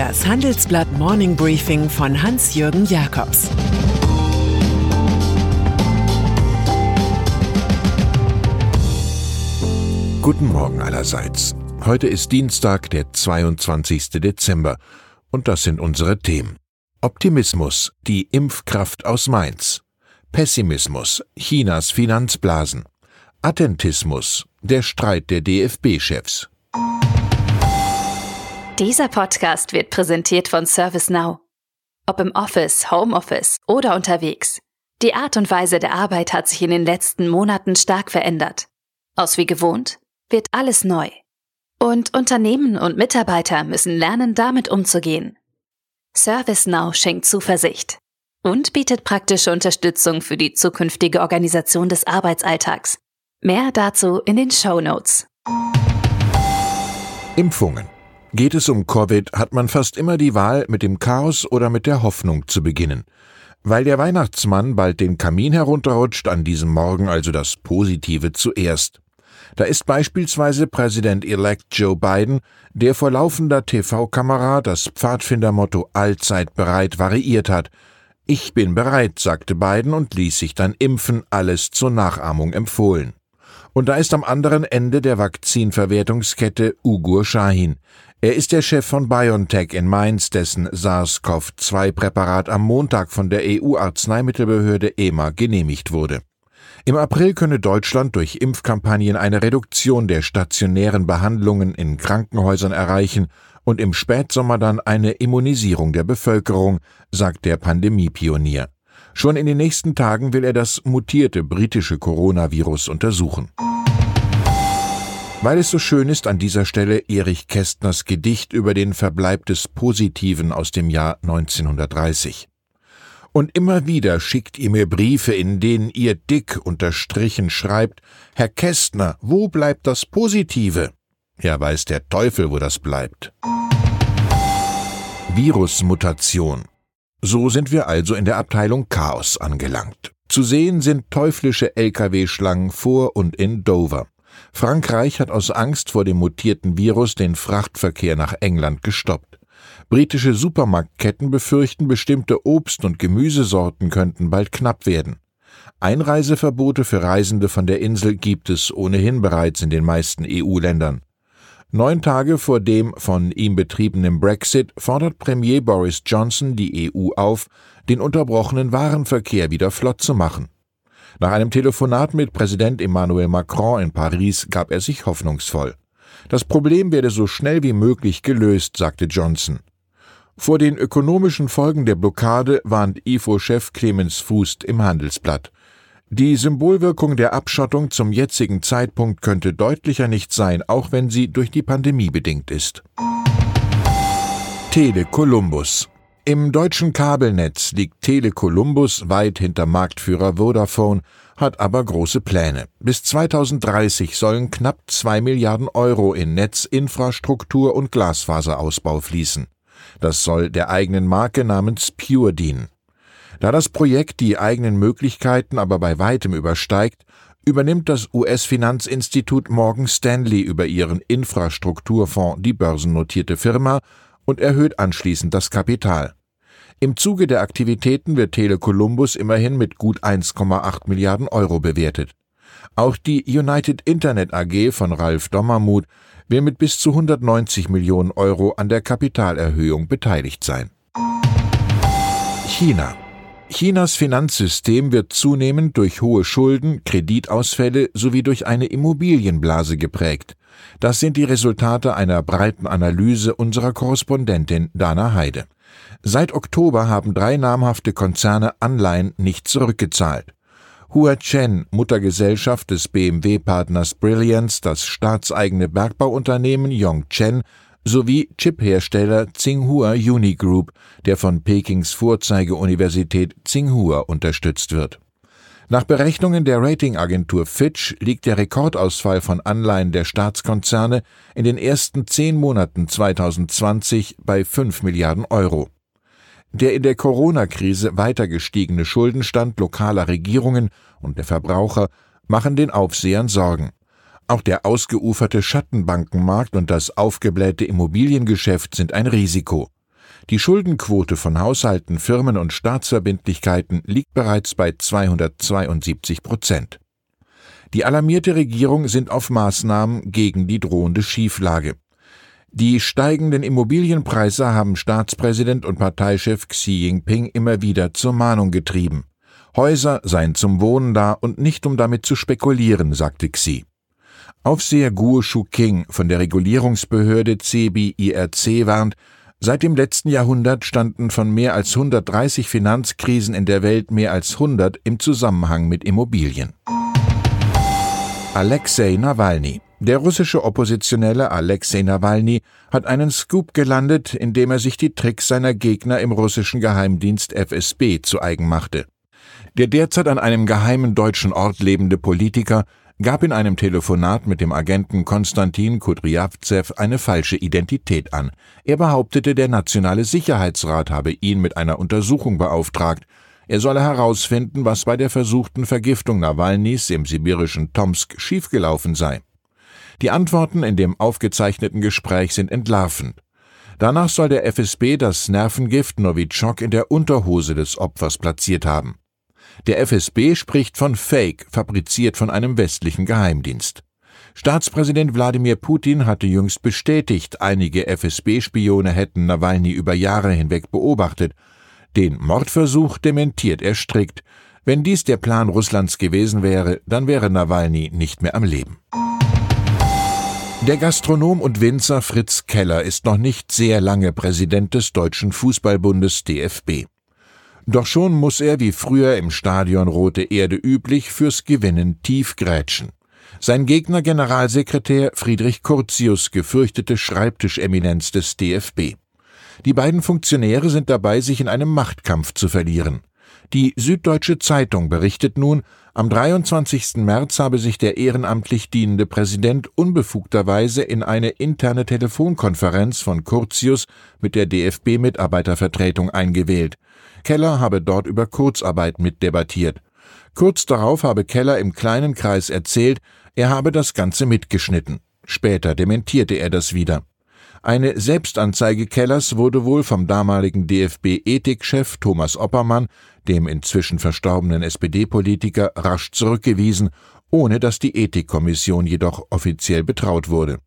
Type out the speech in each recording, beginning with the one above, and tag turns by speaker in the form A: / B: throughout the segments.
A: Das Handelsblatt Morning Briefing von Hans-Jürgen Jakobs
B: Guten Morgen allerseits. Heute ist Dienstag, der 22. Dezember, und das sind unsere Themen. Optimismus, die Impfkraft aus Mainz. Pessimismus, Chinas Finanzblasen. Attentismus, der Streit der DFB-Chefs.
C: Dieser Podcast wird präsentiert von ServiceNow. Ob im Office, Homeoffice oder unterwegs. Die Art und Weise der Arbeit hat sich in den letzten Monaten stark verändert. Aus wie gewohnt wird alles neu. Und Unternehmen und Mitarbeiter müssen lernen, damit umzugehen. ServiceNow schenkt Zuversicht und bietet praktische Unterstützung für die zukünftige Organisation des Arbeitsalltags. Mehr dazu in den Show Notes.
B: Impfungen. Geht es um Covid, hat man fast immer die Wahl, mit dem Chaos oder mit der Hoffnung zu beginnen. Weil der Weihnachtsmann bald den Kamin herunterrutscht, an diesem Morgen also das Positive zuerst. Da ist beispielsweise Präsident-elect Joe Biden, der vor laufender TV-Kamera das Pfadfindermotto allzeit bereit variiert hat. Ich bin bereit, sagte Biden und ließ sich dann impfen, alles zur Nachahmung empfohlen. Und da ist am anderen Ende der Vakzinverwertungskette Ugur Shahin. Er ist der Chef von BioNTech in Mainz, dessen SARS-CoV-2-Präparat am Montag von der EU-Arzneimittelbehörde EMA genehmigt wurde. Im April könne Deutschland durch Impfkampagnen eine Reduktion der stationären Behandlungen in Krankenhäusern erreichen und im Spätsommer dann eine Immunisierung der Bevölkerung, sagt der Pandemiepionier. Schon in den nächsten Tagen will er das mutierte britische Coronavirus untersuchen. Weil es so schön ist, an dieser Stelle Erich Kästners Gedicht über den Verbleib des Positiven aus dem Jahr 1930. Und immer wieder schickt ihr mir Briefe, in denen ihr dick unterstrichen schreibt, Herr Kästner, wo bleibt das Positive? Ja, weiß der Teufel, wo das bleibt. Virusmutation. So sind wir also in der Abteilung Chaos angelangt. Zu sehen sind teuflische Lkw-Schlangen vor und in Dover. Frankreich hat aus Angst vor dem mutierten Virus den Frachtverkehr nach England gestoppt. Britische Supermarktketten befürchten, bestimmte Obst- und Gemüsesorten könnten bald knapp werden. Einreiseverbote für Reisende von der Insel gibt es ohnehin bereits in den meisten EU-Ländern. Neun Tage vor dem von ihm betriebenen Brexit fordert Premier Boris Johnson die EU auf, den unterbrochenen Warenverkehr wieder flott zu machen. Nach einem Telefonat mit Präsident Emmanuel Macron in Paris gab er sich hoffnungsvoll. Das Problem werde so schnell wie möglich gelöst, sagte Johnson. Vor den ökonomischen Folgen der Blockade warnt IFO-Chef Clemens Fußt im Handelsblatt. Die Symbolwirkung der Abschottung zum jetzigen Zeitpunkt könnte deutlicher nicht sein, auch wenn sie durch die Pandemie bedingt ist. Tele Columbus im deutschen Kabelnetz liegt Tele Columbus weit hinter Marktführer Vodafone, hat aber große Pläne. Bis 2030 sollen knapp zwei Milliarden Euro in Netzinfrastruktur und Glasfaserausbau fließen. Das soll der eigenen Marke namens Pure dienen. Da das Projekt die eigenen Möglichkeiten aber bei weitem übersteigt, übernimmt das US-Finanzinstitut Morgan Stanley über ihren Infrastrukturfonds die börsennotierte Firma und erhöht anschließend das Kapital. Im Zuge der Aktivitäten wird Tele Columbus immerhin mit gut 1,8 Milliarden Euro bewertet. Auch die United Internet AG von Ralf Dommermuth will mit bis zu 190 Millionen Euro an der Kapitalerhöhung beteiligt sein. China Chinas Finanzsystem wird zunehmend durch hohe Schulden, Kreditausfälle sowie durch eine Immobilienblase geprägt. Das sind die Resultate einer breiten Analyse unserer Korrespondentin Dana Heide. Seit Oktober haben drei namhafte Konzerne Anleihen nicht zurückgezahlt. Hua Chen, Muttergesellschaft des BMW-Partners Brilliance, das staatseigene Bergbauunternehmen Yongchen sowie Chiphersteller Tsinghua Unigroup, der von Pekings Vorzeigeuniversität Tsinghua unterstützt wird. Nach Berechnungen der Ratingagentur Fitch liegt der Rekordausfall von Anleihen der Staatskonzerne in den ersten zehn Monaten 2020 bei 5 Milliarden Euro. Der in der Corona-Krise weiter gestiegene Schuldenstand lokaler Regierungen und der Verbraucher machen den Aufsehern Sorgen. Auch der ausgeuferte Schattenbankenmarkt und das aufgeblähte Immobiliengeschäft sind ein Risiko. Die Schuldenquote von Haushalten, Firmen und Staatsverbindlichkeiten liegt bereits bei 272 Prozent. Die alarmierte Regierung sind auf Maßnahmen gegen die drohende Schieflage. Die steigenden Immobilienpreise haben Staatspräsident und Parteichef Xi Jinping immer wieder zur Mahnung getrieben. Häuser seien zum Wohnen da und nicht um damit zu spekulieren, sagte Xi. Aufseher Guo Shu-king von der Regulierungsbehörde CBIRC warnt, seit dem letzten Jahrhundert standen von mehr als 130 Finanzkrisen in der Welt mehr als 100 im Zusammenhang mit Immobilien. Alexei Nawalny der russische Oppositionelle Alexei Nawalny hat einen Scoop gelandet, indem er sich die Tricks seiner Gegner im russischen Geheimdienst FSB zu eigen machte. Der derzeit an einem geheimen deutschen Ort lebende Politiker gab in einem Telefonat mit dem Agenten Konstantin Kudryavtsev eine falsche Identität an. Er behauptete, der Nationale Sicherheitsrat habe ihn mit einer Untersuchung beauftragt. Er solle herausfinden, was bei der versuchten Vergiftung Nawalnys im sibirischen Tomsk schiefgelaufen sei. Die Antworten in dem aufgezeichneten Gespräch sind entlarvend. Danach soll der FSB das Nervengift Novichok in der Unterhose des Opfers platziert haben. Der FSB spricht von Fake, fabriziert von einem westlichen Geheimdienst. Staatspräsident Wladimir Putin hatte jüngst bestätigt, einige FSB-Spione hätten Nawalny über Jahre hinweg beobachtet. Den Mordversuch dementiert er strikt. Wenn dies der Plan Russlands gewesen wäre, dann wäre Nawalny nicht mehr am Leben. Der Gastronom und Winzer Fritz Keller ist noch nicht sehr lange Präsident des Deutschen Fußballbundes DFB. Doch schon muss er, wie früher im Stadion Rote Erde üblich, fürs Gewinnen tief grätschen. Sein Gegner Generalsekretär Friedrich Curtius, gefürchtete Schreibtischeminenz des DFB. Die beiden Funktionäre sind dabei, sich in einem Machtkampf zu verlieren. Die Süddeutsche Zeitung berichtet nun, am 23. März habe sich der ehrenamtlich dienende Präsident unbefugterweise in eine interne Telefonkonferenz von Curtius mit der DFB-Mitarbeitervertretung eingewählt. Keller habe dort über Kurzarbeit mitdebattiert. Kurz darauf habe Keller im kleinen Kreis erzählt, er habe das Ganze mitgeschnitten. Später dementierte er das wieder. Eine Selbstanzeige Kellers wurde wohl vom damaligen DFB-Ethikchef Thomas Oppermann, dem inzwischen verstorbenen SPD-Politiker, rasch zurückgewiesen, ohne dass die Ethikkommission jedoch offiziell betraut wurde.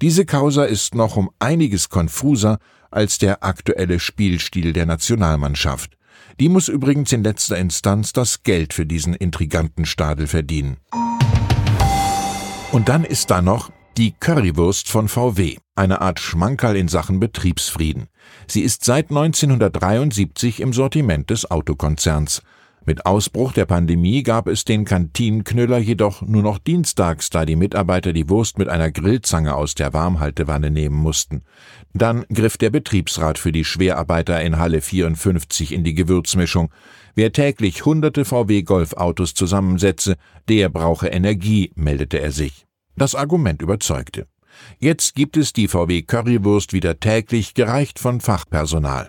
B: Diese Causa ist noch um einiges konfuser als der aktuelle Spielstil der Nationalmannschaft. Die muss übrigens in letzter Instanz das Geld für diesen intriganten Stadel verdienen. Und dann ist da noch die Currywurst von VW, eine Art Schmankerl in Sachen Betriebsfrieden. Sie ist seit 1973 im Sortiment des Autokonzerns. Mit Ausbruch der Pandemie gab es den Kantinenknüller jedoch nur noch dienstags, da die Mitarbeiter die Wurst mit einer Grillzange aus der Warmhaltewanne nehmen mussten. Dann griff der Betriebsrat für die Schwerarbeiter in Halle 54 in die Gewürzmischung. Wer täglich hunderte VW Golfautos zusammensetze, der brauche Energie, meldete er sich. Das Argument überzeugte. Jetzt gibt es die VW Currywurst wieder täglich, gereicht von Fachpersonal.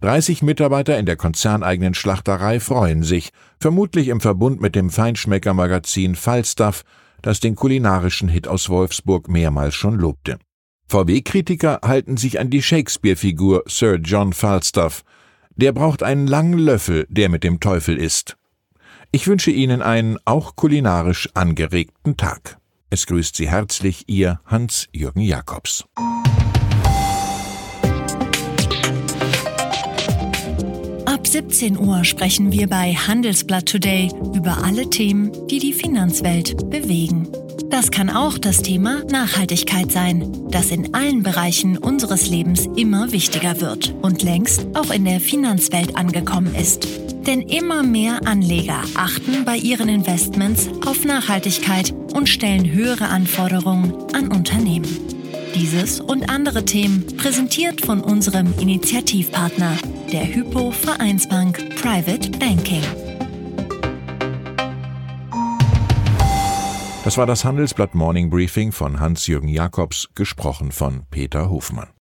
B: 30 Mitarbeiter in der konzerneigenen Schlachterei freuen sich, vermutlich im Verbund mit dem Feinschmeckermagazin Falstaff, das den kulinarischen Hit aus Wolfsburg mehrmals schon lobte. VW-Kritiker halten sich an die Shakespeare-Figur Sir John Falstaff. Der braucht einen langen Löffel, der mit dem Teufel ist. Ich wünsche Ihnen einen auch kulinarisch angeregten Tag. Es grüßt Sie herzlich Ihr Hans-Jürgen Jakobs.
D: Ab 17 Uhr sprechen wir bei Handelsblatt Today über alle Themen, die die Finanzwelt bewegen. Das kann auch das Thema Nachhaltigkeit sein, das in allen Bereichen unseres Lebens immer wichtiger wird und längst auch in der Finanzwelt angekommen ist. Denn immer mehr Anleger achten bei ihren Investments auf Nachhaltigkeit und stellen höhere Anforderungen an Unternehmen. Dieses und andere Themen präsentiert von unserem Initiativpartner, der Hypo Vereinsbank Private Banking.
B: Das war das Handelsblatt Morning Briefing von Hans-Jürgen Jakobs, gesprochen von Peter Hofmann.